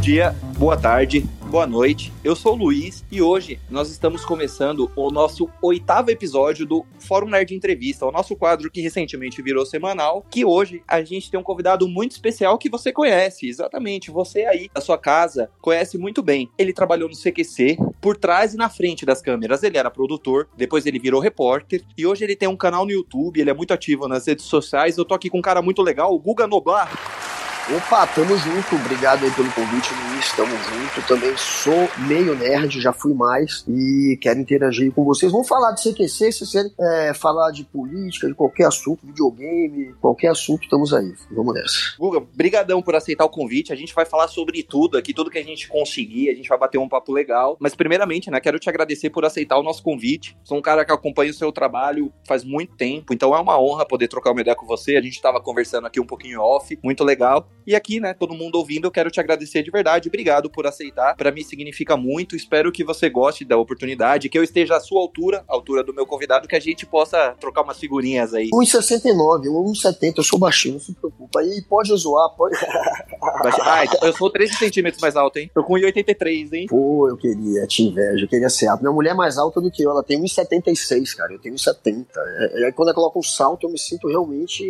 dia, boa tarde, boa noite. Eu sou o Luiz e hoje nós estamos começando o nosso oitavo episódio do Fórum Nerd Entrevista, o nosso quadro que recentemente virou semanal, que hoje a gente tem um convidado muito especial que você conhece, exatamente, você aí da sua casa conhece muito bem. Ele trabalhou no CQC, por trás e na frente das câmeras. Ele era produtor, depois ele virou repórter e hoje ele tem um canal no YouTube, ele é muito ativo nas redes sociais. Eu tô aqui com um cara muito legal, o Guga Noblar. Opa, tamo junto. Obrigado aí pelo convite, Luiz. Tamo junto. Também sou meio nerd, já fui mais e quero interagir com vocês. Vamos falar de CQC, se vocês é, falar de política, de qualquer assunto, videogame, qualquer assunto, estamos aí. Vamos nessa. Guga, brigadão por aceitar o convite. A gente vai falar sobre tudo aqui, tudo que a gente conseguir. A gente vai bater um papo legal. Mas primeiramente, né, quero te agradecer por aceitar o nosso convite. Sou um cara que acompanha o seu trabalho faz muito tempo, então é uma honra poder trocar uma ideia com você. A gente tava conversando aqui um pouquinho off, muito legal. E aqui, né, todo mundo ouvindo, eu quero te agradecer de verdade. Obrigado por aceitar. Para mim significa muito. Espero que você goste da oportunidade, que eu esteja à sua altura, à altura do meu convidado, que a gente possa trocar umas figurinhas aí. 1,69, 1,70, eu sou baixinho, não se preocupa. Aí pode zoar, pode. ah, então eu sou 13 centímetros mais alto, hein? Tô com 1,83, hein? Pô, eu queria, te invejo, eu queria ser alto. Minha mulher é mais alta do que eu, ela tem 1,76, cara. Eu tenho 1,70. É, é, quando ela coloca um salto, eu me sinto realmente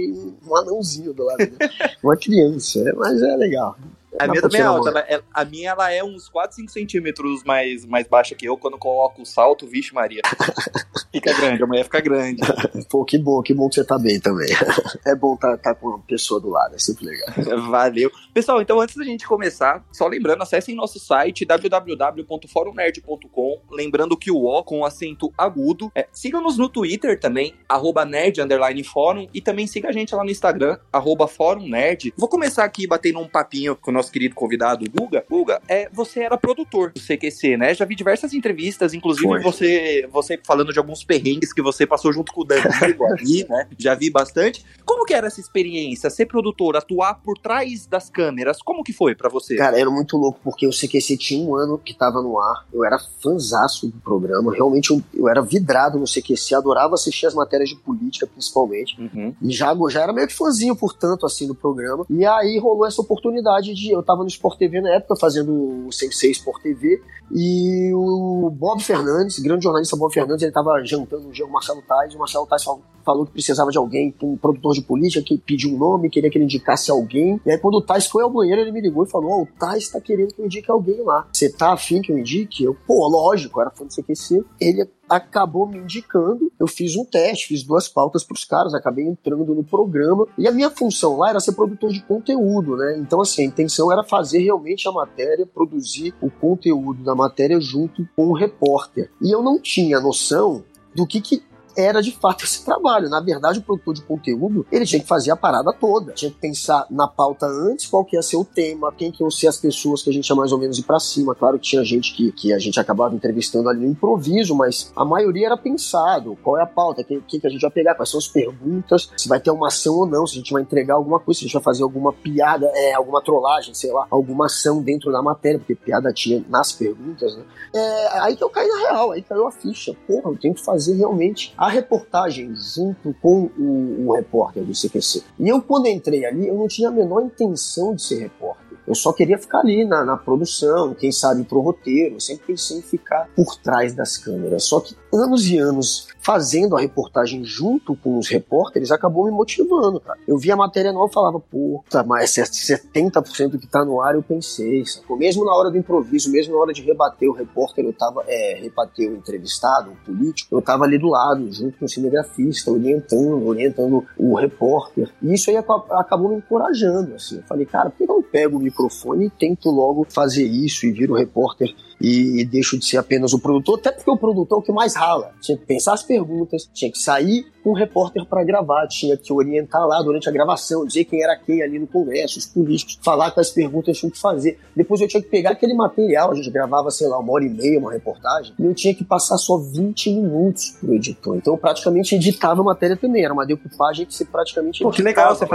um anãozinho do lado, né? Uma criança é, mas é legal. A minha também é alta. Ela, é, a minha ela é uns 4, 5 centímetros mais, mais baixa que eu. Quando coloco o salto, vixe Maria. fica grande, a mulher fica grande. Pô, que bom, que bom que você tá bem também. É bom estar tá, tá com uma pessoa do lado, é sempre legal. Valeu. Pessoal, então antes da gente começar, só lembrando, acessem nosso site www.forumnerd.com. Lembrando que o O com acento agudo. É, Sigam-nos no Twitter também, arroba nerd underline fórum. E também siga a gente lá no Instagram, arroba fórum nerd. Vou começar aqui batendo um papinho com o nosso querido convidado, Guga. Guga, é, você era produtor do CQC, né? Já vi diversas entrevistas, inclusive você, você falando de alguns perrengues que você passou junto com o Danilo ali, né? Já vi bastante. Como que era essa experiência? Ser produtor, atuar por trás das câmeras, como que foi para você? Cara, era muito louco, porque o CQC tinha um ano que tava no ar, eu era fanzaço do programa, realmente eu, eu era vidrado no CQC, adorava assistir as matérias de política, principalmente, uhum. e já, já era meio que fãzinho, portanto, assim, do programa, e aí rolou essa oportunidade de eu tava no Sport TV na época, fazendo o Sensei Sport TV, e o Bob Fernandes, grande jornalista Bob Fernandes, ele tava jantando um dia o Marcelo Tais, e o Marcelo Tais falou, falou, que precisava de alguém, um produtor de política, que pediu um nome, queria que ele indicasse alguém, e aí quando o Tais foi ao banheiro, ele me ligou e falou, oh, o Tais tá querendo que eu indique alguém lá. Você tá afim que eu indique? Eu, pô, lógico, era fã do CQC. Ele acabou me indicando. Eu fiz um teste, fiz duas pautas para os caras, acabei entrando no programa. E a minha função lá era ser produtor de conteúdo, né? Então, assim, a intenção era fazer realmente a matéria, produzir o conteúdo da matéria junto com o repórter. E eu não tinha noção do que, que era de fato esse trabalho. Na verdade, o produtor de conteúdo, ele tinha que fazer a parada toda. Tinha que pensar na pauta antes, qual que ia ser o tema, quem que iam ser as pessoas que a gente ia mais ou menos ir pra cima. Claro que tinha gente que, que a gente acabava entrevistando ali no improviso, mas a maioria era pensado. Qual é a pauta, quem, quem que a gente vai pegar, quais são as perguntas, se vai ter uma ação ou não, se a gente vai entregar alguma coisa, se a gente vai fazer alguma piada, é, alguma trollagem, sei lá, alguma ação dentro da matéria, porque piada tinha nas perguntas, né? É, aí que eu caí na real, aí caiu a ficha. Porra, eu tenho que fazer realmente a reportagem junto com o, o repórter do CQC. E eu, quando entrei ali, eu não tinha a menor intenção de ser repórter. Eu só queria ficar ali na, na produção, quem sabe pro roteiro. Eu sempre pensei em ficar por trás das câmeras. Só que anos e anos fazendo a reportagem junto com os repórteres acabou me motivando, cara. Eu via a matéria nova e falava, pô, tá, mas 70% que tá no ar eu pensei, sacou? Mesmo na hora do improviso, mesmo na hora de rebater o repórter, eu tava, é, rebater o entrevistado, o político, eu tava ali do lado, junto com o cinegrafista, orientando, orientando o repórter. E isso aí acabou me encorajando, assim. Eu falei, cara, por que eu não pego o microfone e tento logo fazer isso e viro repórter e, e deixo de ser apenas o produtor, até porque o produtor é o que mais rala. Tinha que pensar as perguntas, tinha que sair com um repórter para gravar, tinha que orientar lá durante a gravação, dizer quem era quem ali no congresso, os políticos, falar quais perguntas tinham que fazer. Depois eu tinha que pegar aquele material, a gente gravava, sei lá, uma hora e meia, uma reportagem, e eu tinha que passar só 20 minutos pro editor. Então eu praticamente editava a matéria também, era uma decupagem que você praticamente Pô, que legal, você,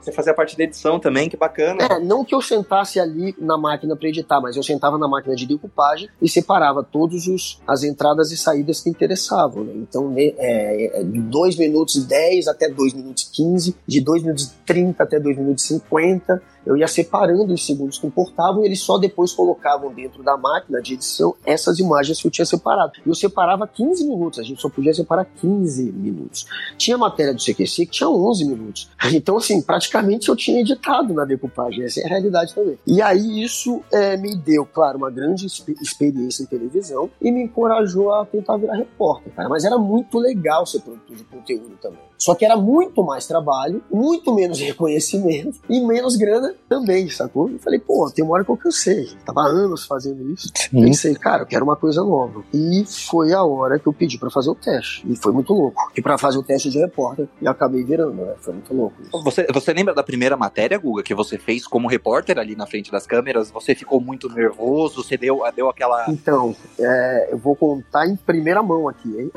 você fazia parte da edição também, que bacana. É, não que eu sentasse ali na máquina para editar, mas eu sentava na máquina de decupagem e separava todos os as entradas e saídas que interessavam. Né? Então, é, é, dois 2 minutos 10 até 2 minutos 15, de 2 minutos 30 até 2 minutos 50 eu ia separando os segundos que importavam e eles só depois colocavam dentro da máquina de edição essas imagens que eu tinha separado. E eu separava 15 minutos, a gente só podia separar 15 minutos. Tinha matéria do CQC que tinha 11 minutos. Então, assim, praticamente eu tinha editado na decupagem, essa é a realidade também. E aí isso é, me deu, claro, uma grande experiência em televisão e me encorajou a tentar virar repórter, cara. Mas era muito legal ser produtor de conteúdo também. Só que era muito mais trabalho, muito menos reconhecimento e menos grana também, sacou? Eu falei, pô, tem uma hora que eu cansei. Tava anos fazendo isso. Sim. Pensei, cara, eu quero uma coisa nova. E foi a hora que eu pedi para fazer o teste. E foi muito louco. E para fazer o teste de repórter, e acabei virando, né? Foi muito louco. Isso. Você, você lembra da primeira matéria, Guga, que você fez como repórter ali na frente das câmeras? Você ficou muito nervoso? Você deu, deu aquela. Então, é, eu vou contar em primeira mão aqui, hein?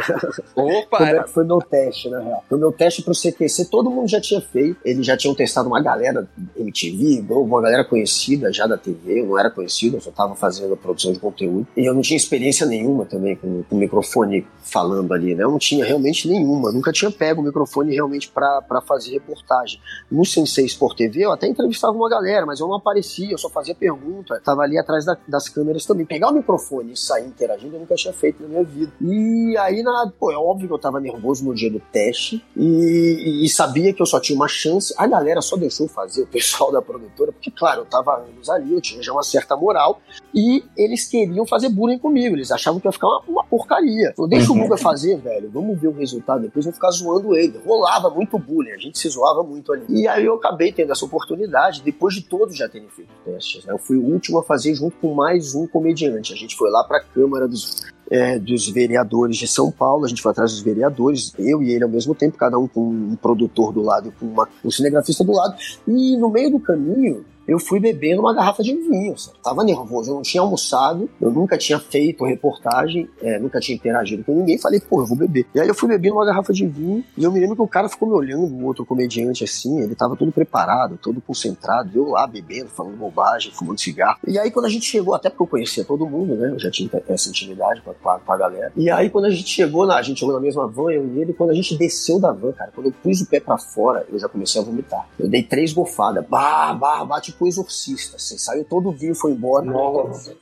Opa! Como é que foi meu teste, na real? Foi meu teste pro CQC, todo mundo já tinha feito. Eles já tinham testado uma galera MTV, uma galera conhecida já da TV. Eu não era conhecido, eu só tava fazendo a produção de conteúdo. E eu não tinha experiência nenhuma também com, o microfone falando ali, né? Eu não tinha realmente nenhuma. Nunca tinha pego o microfone realmente para fazer reportagem. No Sensei Sport TV, eu até entrevistava uma galera, mas eu não aparecia, eu só fazia pergunta. Tava ali atrás da, das câmeras também. Pegar o microfone e sair interagindo, eu nunca tinha feito na minha vida. E aí, na, pô, é óbvio que eu tava nervoso no dia do teste. E, sabia que eu só tinha uma chance. A galera só deixou fazer, o pessoal da produtora, porque, claro, eu tava anos ali, eu tinha já uma certa moral, e eles queriam fazer bullying comigo, eles achavam que ia ficar uma, uma porcaria. Falou, deixa uhum. o Guga fazer, velho, vamos ver o resultado, depois vou ficar zoando ele. Rolava muito bullying, a gente se zoava muito ali. E aí eu acabei tendo essa oportunidade, depois de todos já terem feito testes. Né? Eu fui o último a fazer junto com mais um comediante. A gente foi lá pra Câmara dos é, dos vereadores de São Paulo, a gente foi atrás dos vereadores, eu e ele ao mesmo tempo, cada um com um produtor do lado e com uma, um cinegrafista do lado, e no meio do caminho eu fui bebendo uma garrafa de vinho. Sabe? Tava nervoso, eu não tinha almoçado, eu nunca tinha feito reportagem, é, nunca tinha interagido com ninguém. Falei, pô, eu vou beber. E aí eu fui bebendo uma garrafa de vinho e eu me lembro que o cara ficou me olhando, o outro comediante assim, ele tava todo preparado, todo concentrado, eu lá bebendo, falando bobagem, fumando cigarro. E aí quando a gente chegou, até porque eu conhecia todo mundo, né? Eu já tinha essa intimidade com a, com a galera. E aí quando a gente chegou, na, a gente chegou na mesma van, eu e ele, quando a gente desceu da van, cara, quando eu pus o pé para fora, eu já comecei a vomitar. Eu dei três gofadas, bah, bah, bah, tipo exorcista, assim, saiu todo o vinho, foi embora. Nossa.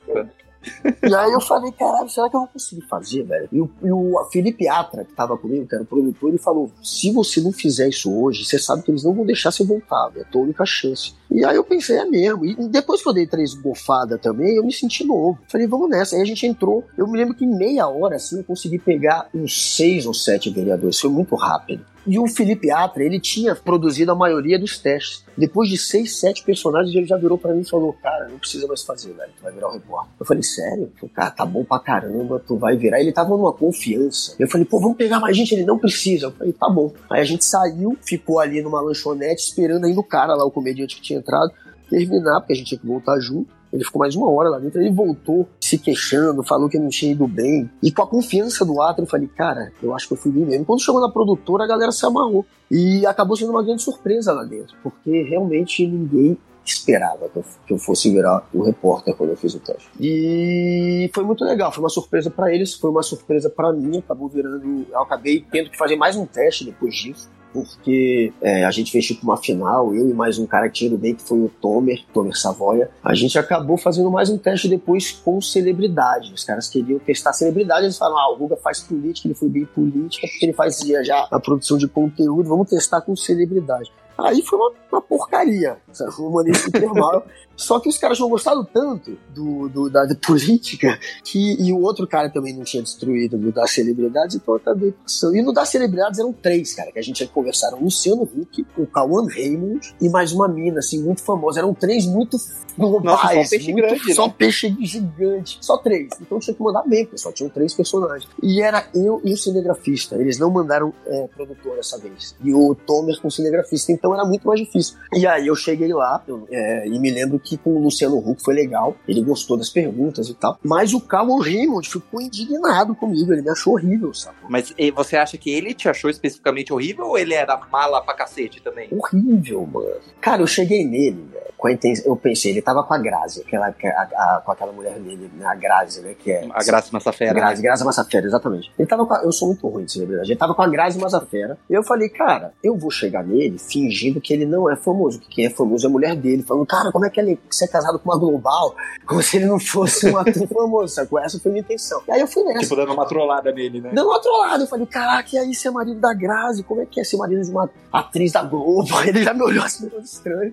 E aí eu falei, caralho, será que eu vou conseguir fazer, velho? E o, e o Felipe Atra, que tava comigo, que era o produtor, ele falou: se você não fizer isso hoje, você sabe que eles não vão deixar você voltar, é a tua única chance. E aí eu pensei, é mesmo. E depois que eu dei três gofadas também, eu me senti novo. Falei, vamos nessa. Aí a gente entrou. Eu me lembro que em meia hora, assim, eu consegui pegar uns seis ou sete vereadores. Foi muito rápido. E o Felipe Atra, ele tinha produzido a maioria dos testes. Depois de seis, sete personagens, ele já virou para mim e falou: Cara, não precisa mais fazer, velho. Tu vai virar o um repórter. Eu falei: Sério? Falei, cara, tá bom pra caramba, tu vai virar. Ele tava numa confiança. Eu falei: Pô, vamos pegar mais gente. Ele não precisa. Eu falei: Tá bom. Aí a gente saiu, ficou ali numa lanchonete esperando ainda o cara lá, o comediante que tinha entrado, terminar, porque a gente tinha que voltar junto. Ele ficou mais uma hora lá dentro, ele voltou se queixando, falou que não tinha ido bem. E com a confiança do ato, eu falei, cara, eu acho que eu fui bem mesmo. Quando chegou na produtora, a galera se amarrou. E acabou sendo uma grande surpresa lá dentro, porque realmente ninguém esperava que eu, fosse virar o repórter quando eu fiz o teste. E foi muito legal, foi uma surpresa para eles, foi uma surpresa para mim, acabou virando, eu acabei tendo que fazer mais um teste depois disso porque é, a gente fez tipo uma final, eu e mais um cara que tinha bem, que foi o Tomer, Tomer Savoia. A gente acabou fazendo mais um teste depois com celebridade. Os caras queriam testar celebridade, eles falaram: ah, o Guga faz política, ele foi bem política, porque ele fazia já a produção de conteúdo, vamos testar com celebridade. Aí foi uma, uma porcaria, sabe? Uma maneira super mal. Só que os caras tinham gostado tanto do, do da, da, política que, e o outro cara também não tinha destruído no das celebridades, então eu acabei passando. E no das celebridades eram três, cara, que a gente ia conversar. O Luciano Huck, o Cauan Raymond e mais uma mina, assim, muito famosa. Eram três muito globais. Nossa, só peixe muito, grande, Só né? peixe gigante. Só três. Então tinha que mandar bem, só tinham três personagens. E era eu e o cinegrafista. Eles não mandaram é, produtor dessa vez. E o Tomer com o cinegrafista. Então era muito mais difícil. E aí eu cheguei lá eu, é, e me lembro que com o Luciano Huck foi legal. Ele gostou das perguntas e tal. Mas o Calvin Raymond ficou indignado comigo. Ele me achou horrível, sabe? Mas você acha que ele te achou especificamente horrível ou ele era mala pra cacete também? Horrível, mano. Cara, eu cheguei nele, velho, com a intenção. Eu pensei, ele tava com a Grazi, aquela, a, a, com aquela mulher dele, né, a Grazi, né? Que é. A Grazi Massafera. Grazi, né? Grazi Massafera, exatamente. Ele tava com a, Eu sou muito ruim de celebridade. Ele tava com a Grazi Massafera. E eu falei, cara, eu vou chegar nele, fingir fingindo que ele não é famoso, que quem é famoso é a mulher dele, falando, cara, como é que ele você é casado com uma global? Como se ele não fosse um ator famoso, sacou? Essa foi a minha intenção. E aí eu fui nessa. Tipo, dando uma trollada nele, né? Dando uma trollada. Eu falei, caraca, e aí ser marido da Grazi? Como é que é ser marido de uma atriz da Globo? Ele já me olhou assim, meio estranho.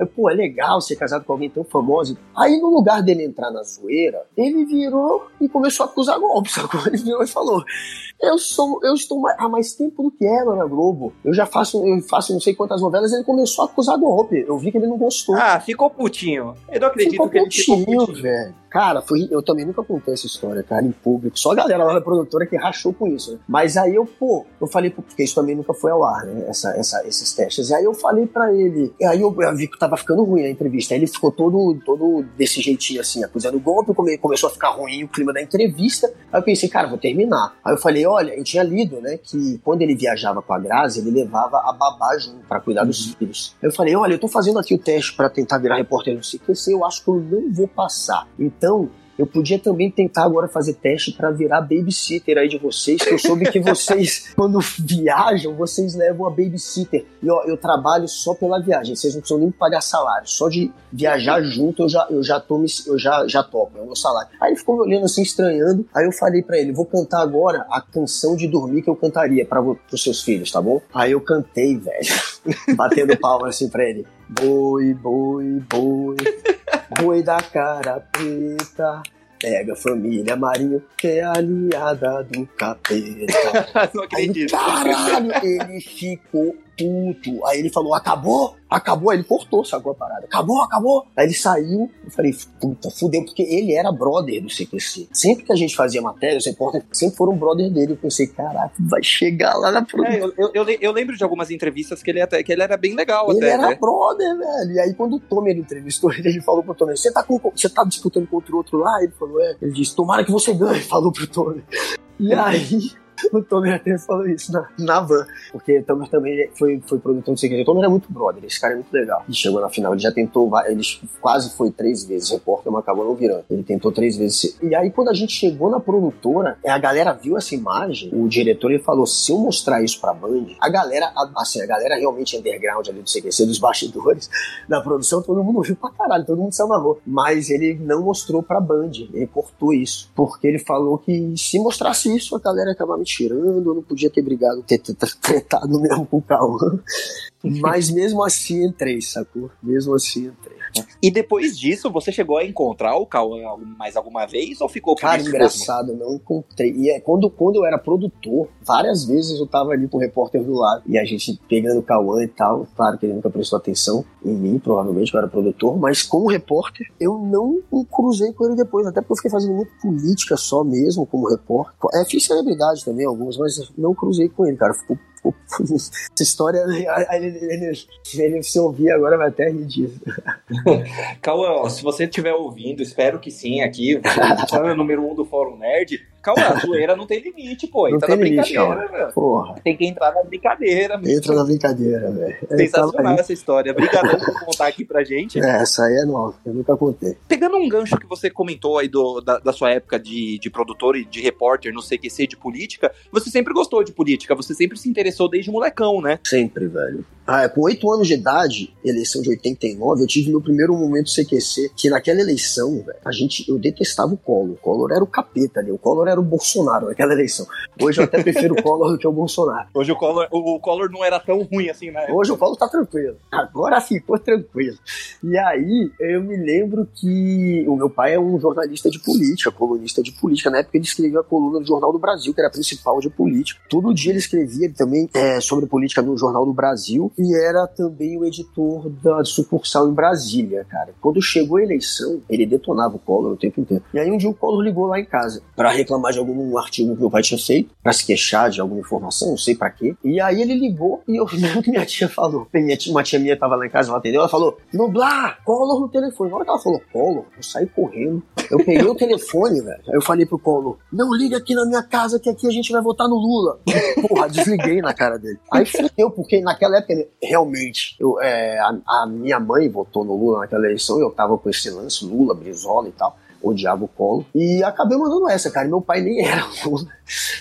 Aí, pô, é legal ser casado com alguém tão famoso. Aí, no lugar dele entrar na zoeira, ele virou e começou a acusar golpes. Ele virou e falou: Eu sou, eu estou há mais tempo do que ela na Globo. Eu já faço, eu faço não sei quantas novelas. Ele começou a acusar golpe. Eu vi que ele não gostou. Ah, ficou putinho. Eu não acredito ficou que putinho, ele ficou putinho, velho. Cara, foi, eu também nunca contei essa história, cara, em público. Só a galera lá da produtora que rachou com isso, né? Mas aí eu, pô, eu falei, porque isso também nunca foi ao ar, né? Essa, essa, esses testes. E aí eu falei para ele, e aí eu, eu, vi que tava ficando ruim a entrevista. Aí ele ficou todo, todo desse jeitinho assim, acusando o golpe, come, começou a ficar ruim o clima da entrevista. Aí eu pensei, cara, vou terminar. Aí eu falei, olha, eu tinha lido, né, que quando ele viajava com a Grazi, ele levava a babá junto pra cuidar dos uhum. filhos. Aí eu falei, olha, eu tô fazendo aqui o teste para tentar virar repórter no CQC, eu acho que eu não vou passar. Então, eu podia também tentar agora fazer teste para virar babysitter aí de vocês, que eu soube que vocês, quando viajam, vocês levam a babysitter. E ó, eu trabalho só pela viagem, vocês não precisam nem pagar salário. Só de viajar junto eu já, eu já, tô, eu já, já topo, é o meu salário. Aí ele ficou me olhando assim, estranhando. Aí eu falei para ele: vou cantar agora a canção de dormir que eu cantaria para os seus filhos, tá bom? Aí eu cantei, velho, batendo palmas assim pra ele. Boi, boi, boi. Boi da cara preta. Pega a família Marinho, que é aliada do capeta. Não acredito. Aí, caralho, ele ficou puto. Aí ele falou, acabou? Acabou? Aí ele cortou, sacou a parada. Acabou, acabou. Aí ele saiu. Eu falei, puta, fudeu, porque ele era brother do CQC. Sempre que a gente fazia matéria, os repórteres sempre foram brother dele. Eu pensei, caraca, vai chegar lá na produção. É, eu, eu, eu, lembro de algumas entrevistas que ele, até, que ele era bem legal ele até, era né? brother, velho. E aí quando o Tomer entrevistou ele, ele falou pro Tomer, você tá, com, tá disputando contra o outro lá? Ele falou, é. Ele disse, tomara que você ganhe, falou pro Tomer. E aí o Tomer até falou isso na, na van. Porque o Tomer também foi, foi produtor de segredo. O Tomer é muito brother, esse cara é muito legal. E chegou na final, ele já tentou, ele quase foi três vezes repórter, mas acabou não virando. Ele tentou três vezes. E aí, quando a gente chegou na produtora, a galera viu essa imagem, o diretor ele falou: se eu mostrar isso pra Band, a galera, assim, a galera realmente underground ali do CQC, dos bastidores da produção, todo mundo viu pra caralho, todo mundo se amarrou. Mas ele não mostrou pra Band, ele cortou isso. Porque ele falou que se mostrasse isso, a galera ia acabar me tirando, eu não podia ter brigado, ter, tretado mesmo com o Cauã. Mas mesmo assim entrei, sacou? Mesmo assim entrei. E depois disso, você chegou a encontrar o Cauã mais alguma vez ou ficou por Cara, engraçado, mesmo? não encontrei. E é, quando, quando eu era produtor, várias vezes eu tava ali com o repórter do lado e a gente pegando o Cauã e tal. Claro que ele nunca prestou atenção em mim, provavelmente, eu era produtor, mas como repórter, eu não cruzei com ele depois, até porque eu fiquei fazendo muito política só mesmo como repórter. É, fiz celebridade também, algumas, mas não cruzei com ele, cara. Ficou essa história, ele, ele, ele, se ouvir agora vai até rir disso. Cauã, se você estiver ouvindo, espero que sim, aqui, número um do Fórum Nerd, Calma, a zoeira não tem limite, pô. Não Entra tem na limite, brincadeira, velho. Porra. Tem que entrar na brincadeira, mesmo. Entra na brincadeira, velho. É, Sensacional essa história. Obrigadão por contar aqui pra gente. É, essa aí é nova. Eu nunca contei. Pegando um gancho que você comentou aí do, da, da sua época de, de produtor e de repórter no CQC de política, você sempre gostou de política, você sempre se interessou desde molecão, né? Sempre, velho. Ah, é, com oito anos de idade, eleição de 89, eu tive meu primeiro momento CQC, que naquela eleição, velho, a gente, eu detestava o Collor. O Collor era o capeta ali, o Collor era o Bolsonaro naquela eleição. Hoje eu até prefiro o Collor do que o Bolsonaro. Hoje o Collor, o, o Collor não era tão ruim assim, né? Hoje o Collor tá tranquilo. Agora ficou tranquilo. E aí eu me lembro que o meu pai é um jornalista de política, colunista de política. Na época ele escrevia a coluna do Jornal do Brasil, que era a principal de política. Todo dia ele escrevia também é, sobre política no Jornal do Brasil e era também o editor da sucursal em Brasília, cara. Quando chegou a eleição, ele detonava o Collor o tempo inteiro. E aí um dia o Collor ligou lá em casa para reclamar de algum artigo que meu pai tinha feito, para se queixar de alguma informação, não sei para quê. E aí ele ligou e eu lembro que minha tia falou. Minha tia, uma tia minha tava lá em casa, ela atendeu, ela falou: Nublar, Collor no telefone. Na hora que ela falou Collor, eu saí correndo. Eu peguei o telefone, velho. Aí eu falei pro Collor: Não liga aqui na minha casa que aqui a gente vai votar no Lula. Porra, desliguei na cara dele. Aí fudeu, porque naquela época, realmente, eu, é, a, a minha mãe votou no Lula naquela eleição eu tava com esse lance, Lula, Brizola e tal. Odiava o Collor. E acabei mandando essa, cara. Meu pai nem era Lula.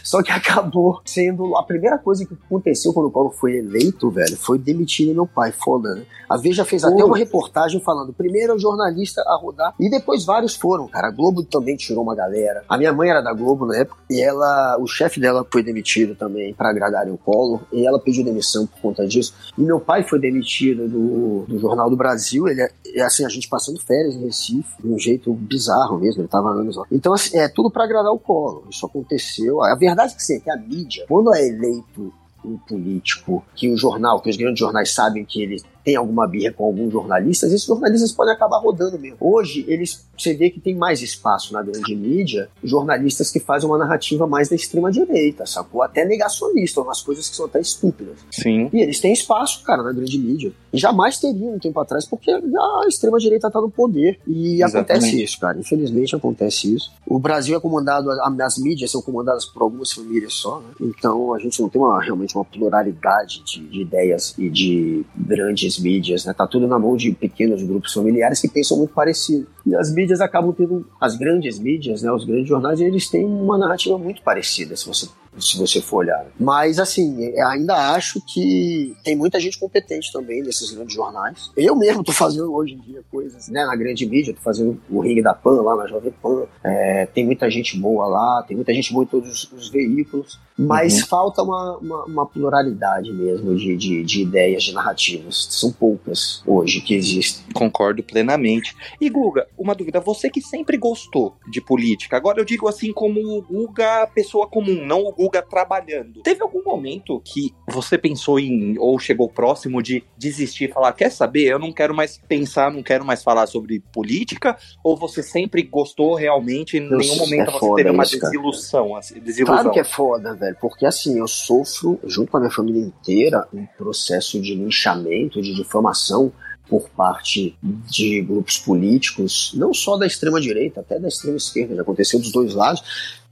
Só que acabou sendo a primeira coisa que aconteceu quando o Collor foi eleito, velho, foi demitir meu pai. Foda, né? A Veja fez até uma reportagem falando: primeiro o jornalista a rodar, e depois vários foram, cara. A Globo também tirou uma galera. A minha mãe era da Globo na época, e ela, o chefe dela foi demitido também para agradarem o Collor, e ela pediu demissão por conta disso. E meu pai foi demitido do, do Jornal do Brasil, ele é assim, a gente passando férias em Recife, de um jeito bizarro mesmo, ele tava anos lá. Então, assim, é tudo para agradar o Collor. Isso aconteceu. A verdade é que, sim, é que a mídia, quando é eleito um político que o jornal, que os grandes jornais sabem que ele tem alguma birra com alguns jornalistas, esses jornalistas podem acabar rodando mesmo. Hoje, eles, você vê que tem mais espaço na grande mídia, jornalistas que fazem uma narrativa mais da extrema-direita, sacou? Até negacionista, umas coisas que são até estúpidas. Sim. E eles têm espaço, cara, na grande mídia. Jamais teriam um tempo atrás, porque a extrema-direita tá no poder. E Exatamente. acontece isso, cara. Infelizmente acontece isso. O Brasil é comandado, as mídias são comandadas por algumas famílias só, né? Então a gente não tem uma, realmente uma pluralidade de, de ideias e de grandes mídias, né? Tá tudo na mão de pequenos grupos familiares que pensam muito parecido. E as mídias acabam tendo, as grandes mídias, né? Os grandes jornais, eles têm uma narrativa muito parecida, se você se você for olhar. Mas, assim, ainda acho que tem muita gente competente também nesses grandes jornais. Eu mesmo tô fazendo hoje em dia coisas, né, na grande mídia, tô fazendo o Ring da Pan lá na Jovem Pan. É, tem muita gente boa lá, tem muita gente boa em todos os, os veículos, mas uhum. falta uma, uma, uma, pluralidade mesmo de, de, de ideias, de narrativas. São poucas hoje que existem. Concordo plenamente. E Guga, uma dúvida, você que sempre gostou de política, agora eu digo assim como o Guga pessoa comum, não o Guga trabalhando. Teve algum momento que você pensou em, ou chegou próximo de desistir e falar: quer saber, eu não quero mais pensar, não quero mais falar sobre política? Ou você sempre gostou realmente, em nenhum momento é você teve uma isso, desilusão, assim, desilusão? Claro que é foda, velho, porque assim, eu sofro, junto com a minha família inteira, um processo de linchamento, de difamação por parte de grupos políticos, não só da extrema direita, até da extrema esquerda, já aconteceu dos dois lados,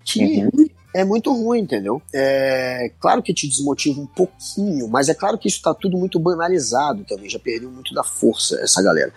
que uhum é muito ruim, entendeu? É claro que te desmotiva um pouquinho, mas é claro que isso tá tudo muito banalizado também, já perdeu muito da força essa galera.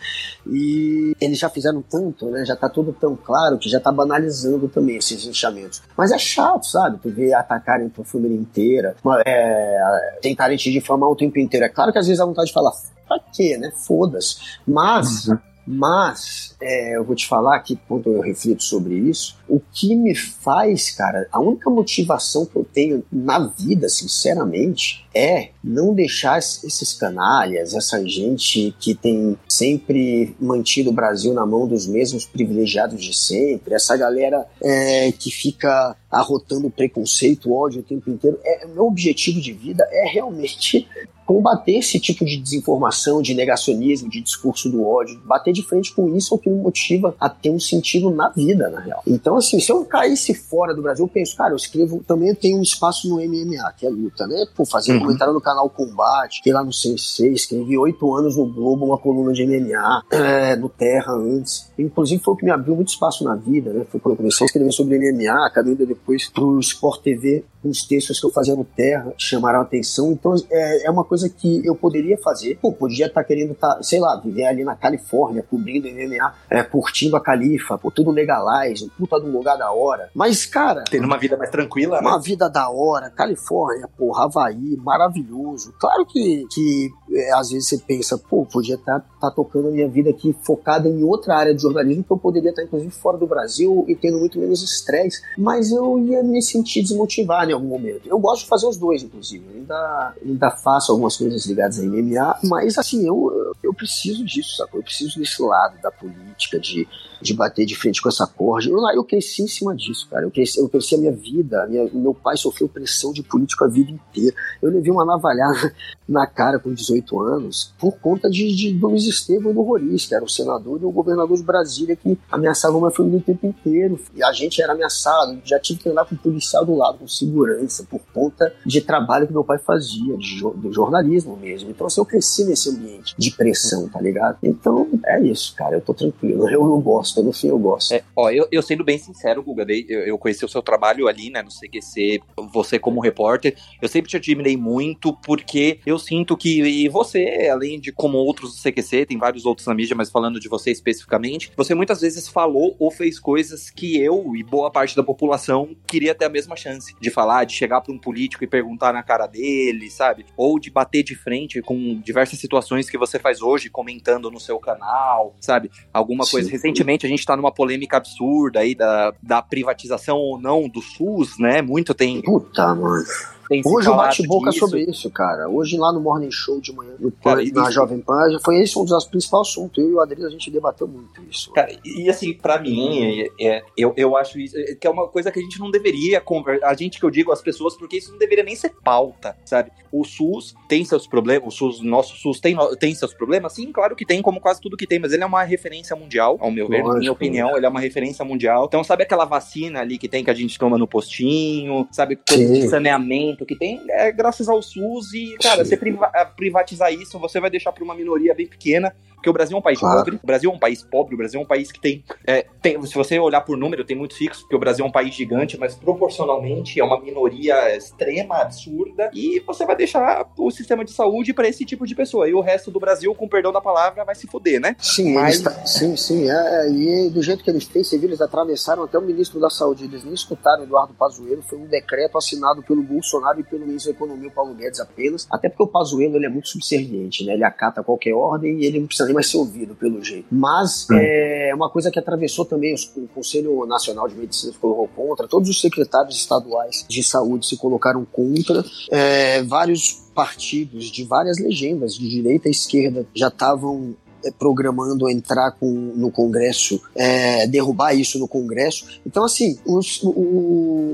E eles já fizeram tanto, né? Já tá tudo tão claro que já tá banalizando também esses linchamentos. Mas é chato, sabe? Tu vê atacarem tua família inteira, é, tentarem te difamar o tempo inteiro. É claro que às vezes a vontade de falar, pra quê, né? Foda-se. Mas. Uhum mas é, eu vou te falar que quando eu reflito sobre isso, o que me faz, cara, a única motivação que eu tenho na vida, sinceramente, é não deixar esses canalhas, essa gente que tem sempre mantido o Brasil na mão dos mesmos privilegiados de sempre, essa galera é, que fica arrotando preconceito, ódio o tempo inteiro. É, meu objetivo de vida é realmente combater esse tipo de desinformação, de negacionismo, de discurso do ódio, bater de frente com isso é o que me motiva a ter um sentido na vida, na real. Então, assim, se eu caísse fora do Brasil, eu penso, cara, eu escrevo, também eu tenho um espaço no MMA, que é luta, né? Pô, fazer uhum. comentário no canal Combate, que lá no Sensei, escrevi oito anos no Globo, uma coluna de MMA, é, no Terra antes. Inclusive foi o que me abriu muito espaço na vida, né? Foi quando eu comecei a escrever sobre MMA, acabei depois pro Sport TV, uns textos que eu fazia no Terra chamaram a atenção. Então, é, é uma coisa que eu poderia fazer. Pô, podia estar tá querendo, tá, sei lá, viver ali na Califórnia, cobrindo MMA, é, curtindo a Califa, pô, tudo legalize, puta de um lugar da hora. Mas, cara. Tendo uma vida mais tranquila, Uma né? vida da hora, Califórnia, porra, Havaí, maravilhoso. Claro que, que é, às vezes você pensa, pô, podia estar tá, tá tocando a minha vida aqui focada em outra área de jornalismo que eu poderia estar, tá, inclusive, fora do Brasil e tendo muito menos estresse. Mas eu ia me sentir desmotivado em algum momento. Eu gosto de fazer os dois, inclusive. Eu ainda, ainda faço algumas algumas coisas ligadas a MMA, mas assim, eu, eu preciso disso, sabe? Eu preciso desse lado da política, de, de bater de frente com essa corda. Eu, eu cresci em cima disso, cara. Eu cresci, eu cresci a minha vida, minha, meu pai sofreu pressão de político a vida inteira. Eu levei uma navalhada na cara com 18 anos por conta de, de do Luiz Estevam do Roriz, que era o senador e o governador de Brasília, que ameaçavam minha família o tempo inteiro. E a gente era ameaçado, já tive que andar com policial do lado, com segurança, por conta de trabalho que meu pai fazia, de, de jornalismo jornalismo mesmo. Então, assim, eu cresci nesse ambiente de pressão, tá ligado? Então, é isso, cara. Eu tô tranquilo. Eu não gosto, no fim eu gosto. É, ó, eu, eu sendo bem sincero, Guga, eu, eu conheci o seu trabalho ali, né, no CQC, você como repórter, eu sempre te admirei muito porque eu sinto que você, além de como outros do CQC, tem vários outros na mídia, mas falando de você especificamente, você muitas vezes falou ou fez coisas que eu e boa parte da população queria ter a mesma chance de falar, de chegar para um político e perguntar na cara dele, sabe? Ou de bater de frente com diversas situações que você faz hoje, comentando no seu canal, sabe? Alguma Sim. coisa. Recentemente a gente tá numa polêmica absurda aí da, da privatização ou não do SUS, né? Muito tem. Puta, mano tem Hoje o bate-boca sobre isso, cara. Hoje lá no Morning Show de manhã, no cara, na isso... Jovem Pan, foi esse um dos principais assuntos. Eu e o Adriano, a gente debateu muito isso. Cara, e assim, pra mim, é, é, eu, eu acho isso, é, que é uma coisa que a gente não deveria conversar. A gente que eu digo, as pessoas, porque isso não deveria nem ser pauta, sabe? O SUS tem seus problemas, o SUS, nosso SUS tem, tem seus problemas? Sim, claro que tem, como quase tudo que tem, mas ele é uma referência mundial, ao meu ver, na minha opinião, ele é uma referência mundial. Então, sabe aquela vacina ali que tem que a gente toma no postinho, sabe? Coisa de saneamento que tem, é graças ao SUS e, cara, Sim. você privatizar isso, você vai deixar para uma minoria bem pequena, porque o Brasil é um país claro. pobre, o Brasil é um país pobre, o Brasil é um país que tem, é, tem, se você olhar por número, tem muito fixo, porque o Brasil é um país gigante, mas proporcionalmente é uma minoria extrema, absurda, e você vai deixar o sistema de saúde para esse tipo de pessoa, e o resto do Brasil, com perdão da palavra, vai se foder, né? Sim, mas... Está... sim, sim, é, é, e do jeito que eles fez, você viu, eles atravessaram até o ministro da Saúde, eles nem escutaram Eduardo Pazuello, foi um decreto assinado pelo Bolsonaro e pelo ministro da Economia, o Paulo Guedes, apenas, até porque o Pazuello, ele é muito subserviente, né? Ele acata qualquer ordem e ele não precisa nem mais ser ouvido, pelo jeito. Mas hum. é uma coisa que atravessou também os, o Conselho Nacional de Medicina se colocou contra, todos os secretários estaduais de saúde se colocaram contra, é, vários partidos de várias legendas, de direita e esquerda, já estavam programando entrar com, no Congresso, é, derrubar isso no Congresso. Então, assim, os, o,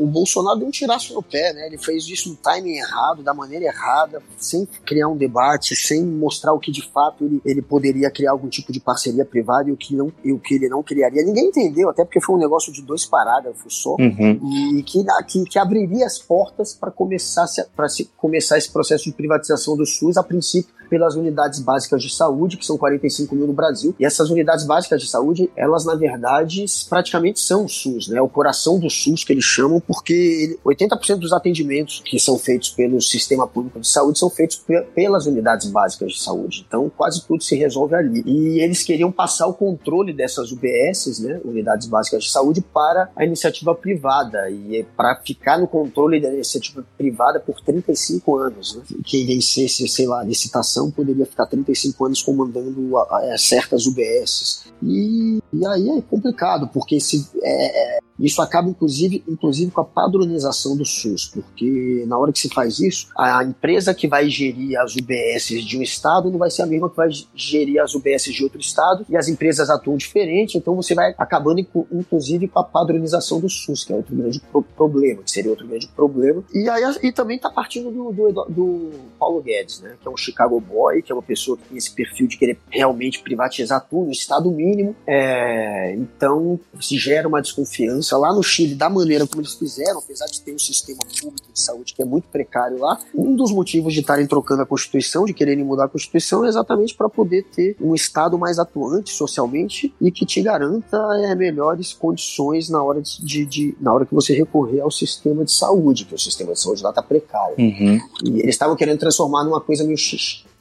o, Bolsonaro deu um tiraço no pé, né? Ele fez isso no timing errado, da maneira errada, sem criar um debate, sem mostrar o que de fato ele, ele poderia criar algum tipo de parceria privada e o que, não, e o que ele não criaria. Ninguém entendeu, até porque foi um negócio de dois parágrafos só, uhum. e que, que, que abriria as portas para começar, pra se, começar esse processo de privatização do SUS, a princípio pelas unidades básicas de saúde, que são 45 mil no Brasil. E essas unidades básicas de saúde, elas na verdade praticamente são o SUS, né? O coração do SUS que eles chamam, porque 80% dos atendimentos que são feitos pelo sistema público de saúde são feitos pelas unidades básicas de saúde. Então quase tudo se resolve ali. E eles queriam passar o controle dessas UBSs, né? Unidades básicas de saúde, para a iniciativa privada e é para ficar no controle da iniciativa privada por 35 anos, né? Quem vencesse, sei lá, licitação poderia ficar 35 anos comandando a, a, certas UBSs. E, e, aí é complicado, porque se, é, é isso acaba, inclusive, inclusive, com a padronização do SUS, porque na hora que se faz isso, a empresa que vai gerir as UBSs de um estado não vai ser a mesma que vai gerir as UBSs de outro estado, e as empresas atuam diferente, então você vai acabando, inclusive, com a padronização do SUS, que é outro grande pro problema, que seria outro grande problema. E, aí, e também está partindo do, do, do, Paulo Guedes, né, que é um Chicago Boy, que é uma pessoa que tem esse perfil de querer realmente privatizar tudo, estado mínimo. É, então, se gera uma desconfiança lá no Chile, da maneira como eles fizeram, apesar de ter um sistema público de saúde que é muito precário lá, um dos motivos de estarem trocando a Constituição, de quererem mudar a Constituição, é exatamente para poder ter um Estado mais atuante socialmente e que te garanta é, melhores condições na hora, de, de, na hora que você recorrer ao sistema de saúde, que o sistema de saúde lá está precário. Uhum. E eles estavam querendo transformar numa coisa meio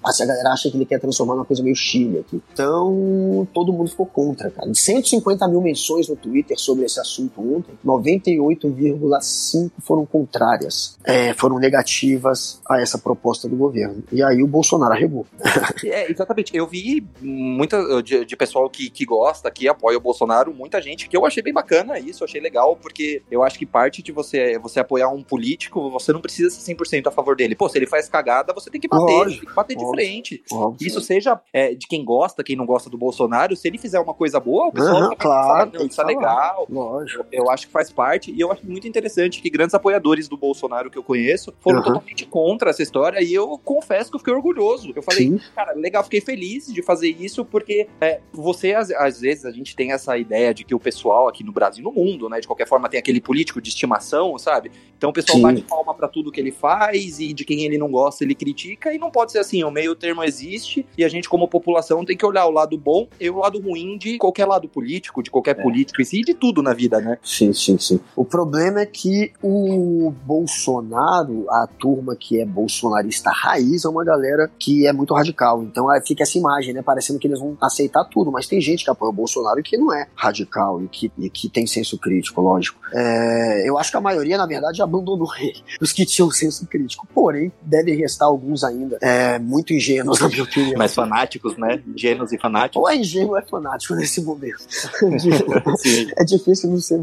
mas a galera acha que ele quer transformar numa coisa meio Chile aqui. Então, todo mundo ficou contra, cara. De 150 mil menções no Twitter sobre esse assunto ontem, 98,5 foram contrárias, é, foram negativas a essa proposta do governo. E aí o Bolsonaro arregou. é, exatamente. Eu vi muita de, de, pessoal que, que gosta, que apoia o Bolsonaro, muita gente, que eu achei bem bacana isso, achei legal, porque eu acho que parte de você, você apoiar um político, você não precisa ser 100% a favor dele. Pô, se ele faz cagada, você tem que bater, Lógico. tem que bater de frente. Óbvio. Isso seja é, de quem gosta, quem não gosta do Bolsonaro, se ele fizer uma coisa boa, o pessoal uhum, claro, falar, isso é legal. Lógico. Eu, eu, acho que faz parte, e eu acho muito interessante que grandes apoiadores do Bolsonaro que eu conheço foram uhum. totalmente contra essa história, e eu confesso que eu fiquei orgulhoso. Eu falei, Sim. cara, legal, fiquei feliz de fazer isso, porque é, você, às, às, vezes, a gente tem essa ideia de que o pessoal aqui no Brasil, no mundo, né, de qualquer forma, tem aquele político de estimação, sabe? Então o pessoal Sim. bate palma pra tudo que ele faz, e de quem ele não gosta, ele critica, e não pode ser assim, o meio termo existe e a gente, como população, tem que olhar o lado bom e o lado ruim de qualquer lado político, de qualquer é. político si, de tudo na vida, né? Sim, sim, sim. O problema é que o Bolsonaro, a turma que é bolsonarista raiz, é uma galera que é muito radical. Então fica essa imagem, né? Parecendo que eles vão aceitar tudo, mas tem gente que apoia o Bolsonaro e que não é radical e que, e que tem senso crítico, lógico. É, eu acho que a maioria, na verdade, abandonou ele, os que tinham senso crítico. Porém, devem restar alguns ainda é, muito ingênuos, na minha opinião. Mas fanáticos, né? Ingênuos e fanáticos. Ou é ingênuo ou é fanático nesse momento. é difícil não ser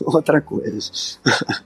outra coisa.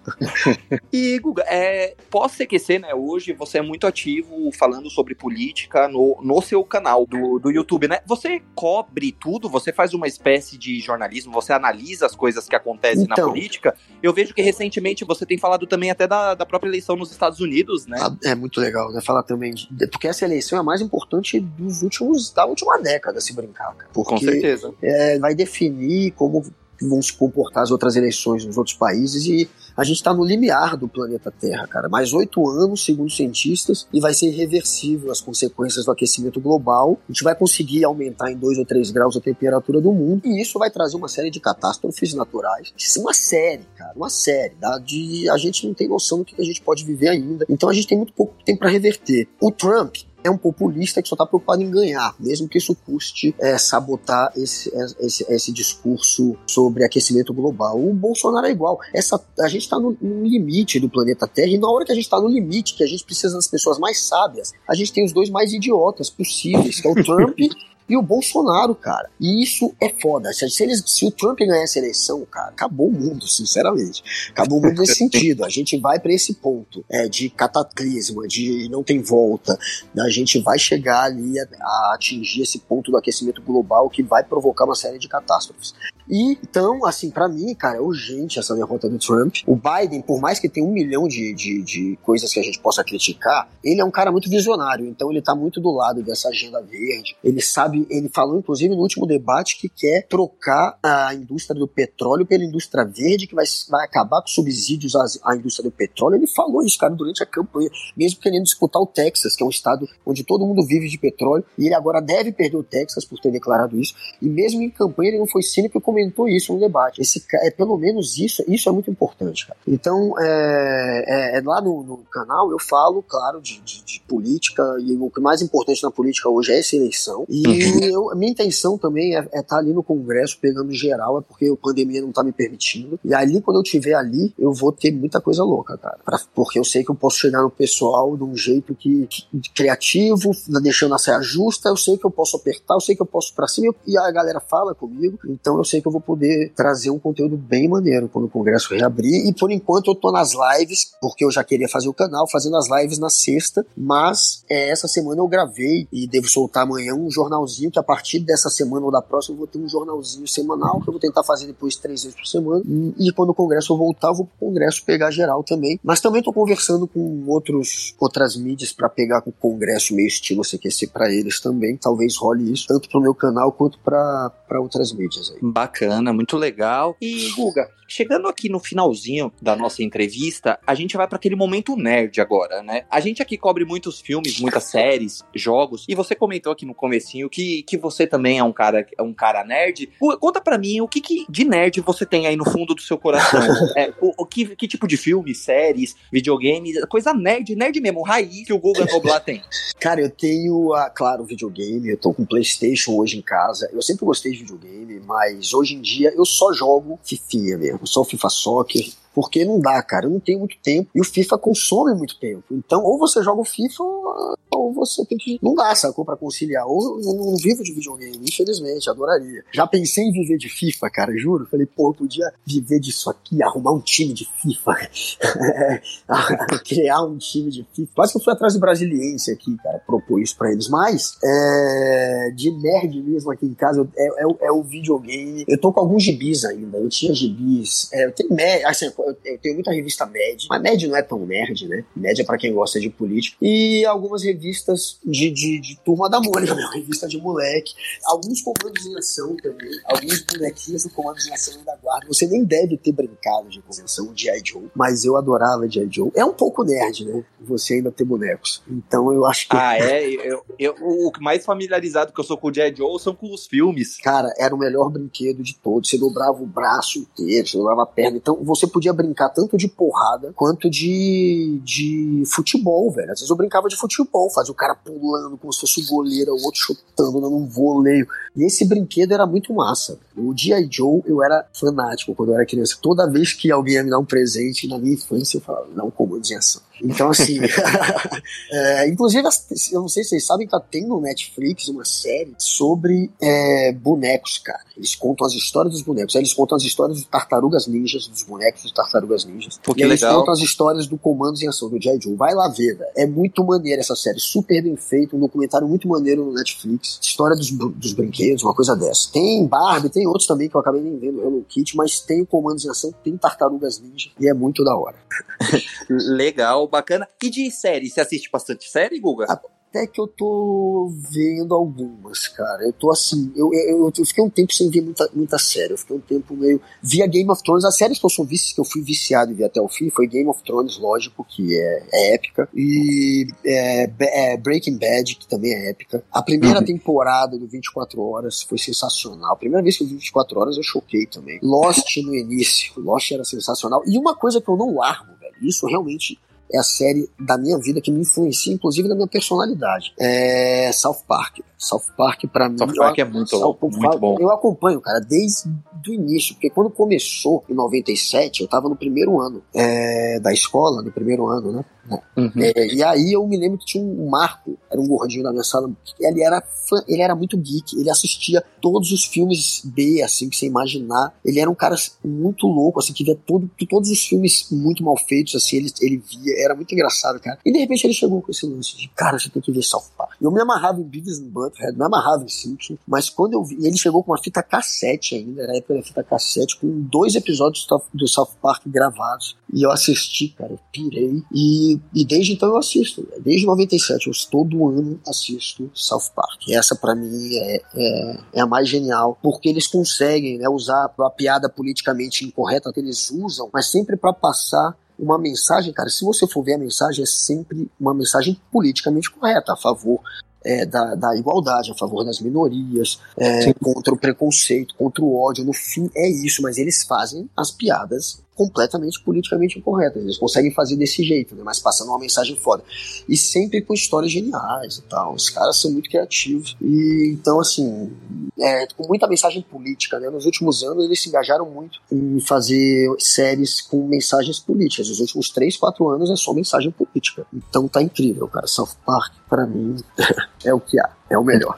e, Guga, é, pós-CQC, né? Hoje você é muito ativo falando sobre política no, no seu canal do, do YouTube, né? Você cobre tudo? Você faz uma espécie de jornalismo? Você analisa as coisas que acontecem então, na política? Eu vejo que recentemente você tem falado também até da, da própria eleição nos Estados Unidos, né? Ah, é muito legal, né? Falar também de, porque essa eleição é a mais importante dos últimos da última década, se brincar, cara. Porque, Com certeza. É, vai definir como vão se comportar as outras eleições nos outros países e a gente está no limiar do planeta Terra, cara. Mais oito anos, segundo cientistas, e vai ser irreversível as consequências do aquecimento global. A gente vai conseguir aumentar em dois ou três graus a temperatura do mundo e isso vai trazer uma série de catástrofes naturais. Isso é uma série, cara, uma série. Tá? De, a gente não tem noção do que a gente pode viver ainda. Então a gente tem muito pouco tempo para reverter. O Trump é um populista que só está preocupado em ganhar, mesmo que isso custe é, sabotar esse, esse, esse, discurso sobre aquecimento global. O Bolsonaro é igual. Essa, a gente está no, no, limite do planeta Terra e na hora que a gente está no limite, que a gente precisa das pessoas mais sábias, a gente tem os dois mais idiotas possíveis, que é o Trump e o Bolsonaro, cara. E isso é foda. Se, eles, se o Trump ganhar essa eleição, cara, acabou o mundo, sinceramente. Acabou o mundo nesse sentido. A gente vai para esse ponto é, de cataclisma, de não tem volta. A gente vai chegar ali a, a atingir esse ponto do aquecimento global que vai provocar uma série de catástrofes. E então, assim, para mim, cara, é urgente essa derrota do Trump. O Biden, por mais que tenha um milhão de, de, de coisas que a gente possa criticar, ele é um cara muito visionário. Então, ele tá muito do lado dessa agenda verde. Ele sabe, ele falou, inclusive, no último debate, que quer trocar a indústria do petróleo pela indústria verde, que vai, vai acabar com subsídios à, indústria do petróleo. Ele falou isso, cara, durante a campanha, mesmo querendo disputar o Texas, que é um estado onde todo mundo vive de petróleo, e ele agora deve perder o Texas por ter declarado isso. E mesmo em campanha, ele não foi cínico comentou isso no debate. Esse, é pelo menos isso, isso é muito importante. Cara. Então, é, é, é lá no, no, canal eu falo, claro, de, de, de, política e o que mais importante na política hoje é essa eleição. E uhum. eu, a minha intenção também é estar é tá ali no Congresso pegando geral, é porque a pandemia não está me permitindo. E ali, quando eu estiver ali, eu vou ter muita coisa louca, cara. Pra, porque eu sei que eu posso chegar no pessoal de um jeito que, que criativo, deixando a saia justa. Eu sei que eu posso apertar, eu sei que eu posso para cima e a galera fala comigo. Então eu sei que eu vou poder trazer um conteúdo bem maneiro quando o Congresso reabrir. E por enquanto eu tô nas lives, porque eu já queria fazer o canal, fazendo as lives na sexta, mas é, essa semana eu gravei e devo soltar amanhã um jornalzinho que a partir dessa semana ou da próxima eu vou ter um jornalzinho semanal que eu vou tentar fazer depois três vezes por semana. E, e quando o Congresso voltar, eu vou pro Congresso pegar geral também. Mas também tô conversando com outros outras mídias para pegar com o Congresso meio estilo CQC para eles também. Talvez role isso, tanto pro meu canal quanto para outras mídias aí. Bacana, muito legal. E, Guga, chegando aqui no finalzinho da nossa entrevista, a gente vai para aquele momento nerd agora, né? A gente aqui cobre muitos filmes, muitas séries, jogos, e você comentou aqui no comecinho que, que você também é um cara, é um cara nerd. Conta para mim o que, que, de nerd você tem aí no fundo do seu coração. é, o, o que, que, tipo de filme, séries, videogames, coisa nerd, nerd mesmo, raiz que o Guga Noblar tem. Cara, eu tenho, a, claro, videogame, eu tô com Playstation hoje em casa. Eu sempre gostei de videogame, mas hoje em dia eu só jogo Fifinha mesmo, só FIFA Soccer porque não dá, cara. Eu não tenho muito tempo. E o FIFA consome muito tempo. Então, ou você joga o FIFA, ou você tem que. Não dá, sacou? Pra conciliar. Ou eu não vivo de videogame, infelizmente, adoraria. Já pensei em viver de FIFA, cara, juro. Falei, pô, eu podia viver disso aqui, arrumar um time de FIFA. criar um time de FIFA. Quase que eu fui atrás do brasiliense aqui, cara, propor isso pra eles. Mas, é, de nerd mesmo aqui em casa, é, é, é, o videogame. Eu tô com alguns gibis ainda. Eu tinha gibis. É, eu tenho, assim, eu tenho muita revista Med, mas Med não é tão nerd, né? Med é pra quem gosta de política. E algumas revistas de, de, de turma da Mônica, né? revista de moleque. Alguns comandos em ação também. Alguns bonequinhos do comandos em ação da guarda. Você nem deve ter brincado de convenção de I. Joe, mas eu adorava de I. Joe. É um pouco nerd, né? Você ainda ter bonecos. Então eu acho que. Ah, é? Eu, eu, o mais familiarizado que eu sou com o G.I. Joe são com os filmes. Cara, era o melhor brinquedo de todos. Você dobrava o braço inteiro, você dobrava a perna. Então você podia brincar tanto de porrada quanto de, de futebol, velho. Às vezes eu brincava de futebol, fazia o cara pulando como se fosse o goleiro, o outro chutando, dando um voleio. E esse brinquedo era muito massa. O G.I. Joe, eu era fanático quando eu era criança. Toda vez que alguém ia me dar um presente na minha infância, eu falava, não, comando de ação. Então, assim, é, inclusive, eu não sei se vocês sabem, tá tendo no Netflix uma série sobre é, bonecos, cara. Eles contam as histórias dos bonecos. Aí eles contam as histórias dos tartarugas ninjas, dos bonecos dos tartarugas ninjas. Pô, e eles legal. contam as histórias do Comandos em Ação, do G.I. Joe. Vai lá ver, velho. É muito maneiro essa série, super bem feito, um documentário muito maneiro no Netflix. História dos, dos brinquedos, uma coisa dessa. Tem Barbie, tem outros também que eu acabei nem vendo, Hello Kitty, mas tem o Comandos em Ação, tem tartarugas ninja e é muito da hora. Legal, bacana. E de série? Você assiste bastante série, Guga? Até que eu tô vendo algumas, cara. Eu tô assim, eu, eu, eu, fiquei um tempo sem ver muita, muita série. Eu fiquei um tempo meio. Via Game of Thrones. As séries que eu sou vice, que eu fui viciado e vi até o fim, foi Game of Thrones, lógico, que é, é épica. E é, é, Breaking Bad, que também é épica. A primeira uhum. temporada do 24 Horas foi sensacional. A primeira vez que eu vi 24 Horas eu choquei também. Lost no início. Lost era sensacional. E uma coisa que eu não largo, velho, isso realmente é a série da minha vida que me influencia, inclusive, na minha personalidade. É South Park. South Park, pra mim. South Park é muito, South, muito bom. Eu acompanho, cara, desde o início, porque quando começou, em 97, eu tava no primeiro ano é, da escola, no primeiro ano, né? Uhum. É, e aí eu me lembro que tinha um Marco, era um gordinho da minha sala, ele era fã, ele era muito geek, ele assistia todos os filmes B, assim, que você imaginar. Ele era um cara muito louco, assim, que via todo, todos os filmes muito mal feitos, assim, ele, ele via, era muito engraçado, cara. E de repente ele chegou com esse lance de, cara, você tem que ver South Park. Eu me amarrava em Beavis and Butthead, me amarrava em Simpsons, mas quando eu vi, ele chegou com uma fita cassete ainda, era a época da fita cassete, com dois episódios do South Park gravados, e eu assisti, cara, eu pirei, e, e desde então eu assisto, desde 97, eu todo ano assisto South Park. E essa para mim é, é, é, a mais genial, porque eles conseguem né, usar a piada politicamente incorreta que eles usam, mas sempre para passar uma mensagem, cara, se você for ver a mensagem, é sempre uma mensagem politicamente correta, a favor é, da, da, igualdade, a favor das minorias, é, contra o preconceito, contra o ódio. No fim, é isso, mas eles fazem as piadas completamente politicamente incorretas. Eles conseguem fazer desse jeito, né? mas passando uma mensagem foda. E sempre com histórias geniais e tal. Os caras são muito criativos. E então, assim, é, com muita mensagem política, né? Nos últimos anos eles se engajaram muito em fazer séries com mensagens políticas. Os últimos 3, 4 anos é só mensagem política. Então tá incrível, cara. South Park, para mim, é o que há. É o melhor.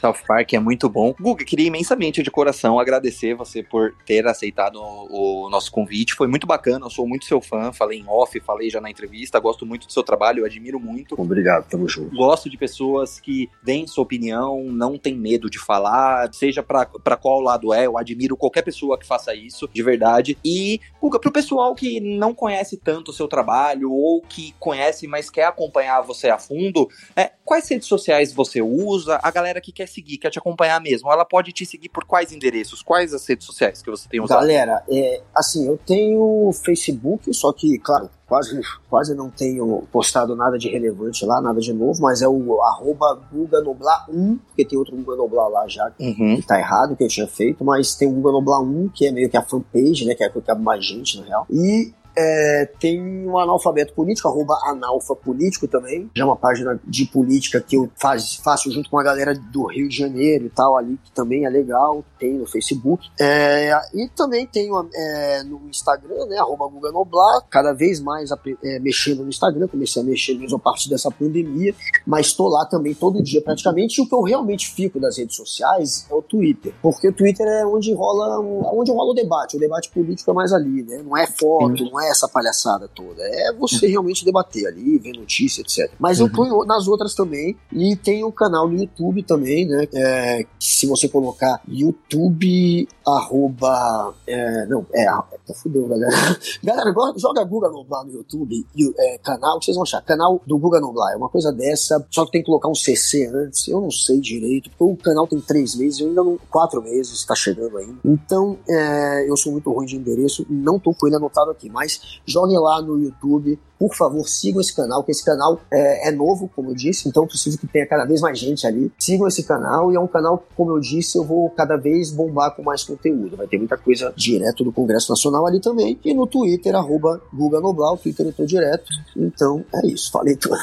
South Park é muito bom. Guga, queria imensamente de coração agradecer você por ter aceitado o, o, nosso convite. Foi muito bacana, eu sou muito seu fã. Falei em off, falei já na entrevista. Gosto muito do seu trabalho, eu admiro muito. Obrigado, tamo junto. Gosto de pessoas que deem sua opinião, não tem medo de falar, seja para qual lado é. Eu admiro qualquer pessoa que faça isso, de verdade. E, Guga, pro pessoal que não conhece tanto o seu trabalho ou que conhece, mas quer acompanhar você a fundo, é, quais redes sociais você usa? A galera que que quer seguir, quer te acompanhar mesmo, ela pode te seguir por quais endereços? Quais as redes sociais que você tem usado? Galera, é, assim, eu tenho Facebook, só que, claro, quase, quase não tenho postado nada de relevante lá, nada de novo, mas é o arroba Guga Noblar 1, porque tem outro Guga Noblar lá já, uhum. que tá errado, que eu tinha feito, mas tem o Guga Noblar 1, que é meio que a fanpage, né, que é que cabe mais gente, na real. E é, tem o Analfabeto Político, arroba Analfa Político também. Já é uma página de política que eu faz, faço junto com a galera do Rio de Janeiro e tal, ali, que também é legal, tem no Facebook. É, e também tenho é, no Instagram, né, arroba Guga Noblar, cada vez mais é, mexendo no Instagram, comecei a mexer mesmo a partir dessa pandemia, mas estou lá também todo dia praticamente, e o que eu realmente fico das redes sociais é o Twitter, porque o Twitter é onde rola, onde rola o debate, o debate político é mais ali, né, não é foto, não é essa palhaçada toda. É você realmente debater ali, ver notícia, etc. Mas uhum. eu tô nas outras também. E tem o canal no YouTube também, né? É, se você colocar YouTube arroba. É, não, é, tá fudeu, galera. Galera, joga Guga Noblar no YouTube, e, é, canal, que vocês vão achar? Canal do Guga Noblar. É uma coisa dessa, só que tem que colocar um CC antes. Eu não sei direito, porque o canal tem três meses, eu ainda não. quatro meses, tá chegando ainda. Então, é, eu sou muito ruim de endereço, não tô com ele anotado aqui, mas joguem lá no YouTube por favor, sigam esse canal, que esse canal é, é, novo, como eu disse, então preciso que tenha cada vez mais gente ali. Sigam esse canal e é um canal, como eu disse, eu vou cada vez bombar com mais conteúdo. Vai ter muita coisa direto do Congresso Nacional ali também. E no Twitter, arroba Guga Noblar, Twitter eu tô direto. Então é isso, falei tudo.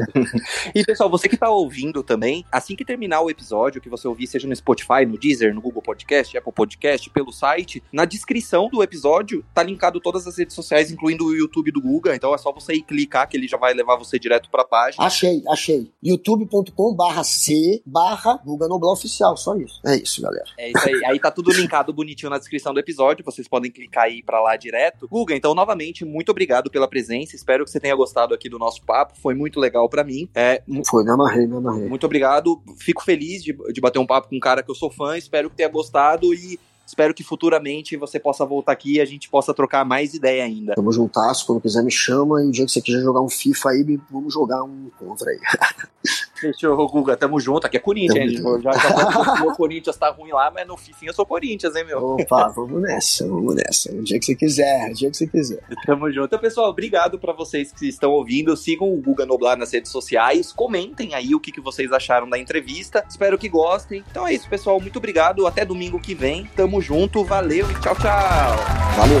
e pessoal, você que tá ouvindo também, assim que terminar o episódio, que você ouvir, seja no Spotify, no Deezer, no Google Podcast, Apple Podcast, pelo site, na descrição do episódio tá linkado todas as redes sociais, incluindo o YouTube do Guga. Então é só você ir clicar que ele já vai levar você direto pra página. Achei, achei. youtube.com barra C barra Guga Noblar Oficial, só isso. É isso, galera. É isso aí. aí tá tudo linkado bonitinho na descrição do episódio, vocês podem clicar aí pra lá direto. Guga, então novamente, muito obrigado pela presença, espero que você tenha gostado aqui do nosso papo, foi muito legal para mim. É, foi, me amarrei, me amarrei. Muito obrigado, fico feliz de, de bater um papo com um cara que eu sou fã, espero que tenha gostado e Espero que futuramente você possa voltar aqui e a gente possa trocar mais ideia ainda. Tamo juntas, quando quiser me chama e o dia que você quiser jogar um FIFA aí, vamos jogar um contra aí. Fechou, Guga, tamo junto. Aqui é Corinthians, hein? Já, já o Corinthians tá ruim lá, mas no FIFA eu sou Corinthians, hein, meu? Opa, vamos nessa, vamos nessa. O dia que você quiser, o dia que você quiser. Tamo junto. Então, pessoal, obrigado pra vocês que estão ouvindo. Sigam o Guga Noblar nas redes sociais. Comentem aí o que, que vocês acharam da entrevista. Espero que gostem. Então é isso, pessoal. Muito obrigado. Até domingo que vem. Tamo junto. Valeu e tchau, tchau. Valeu.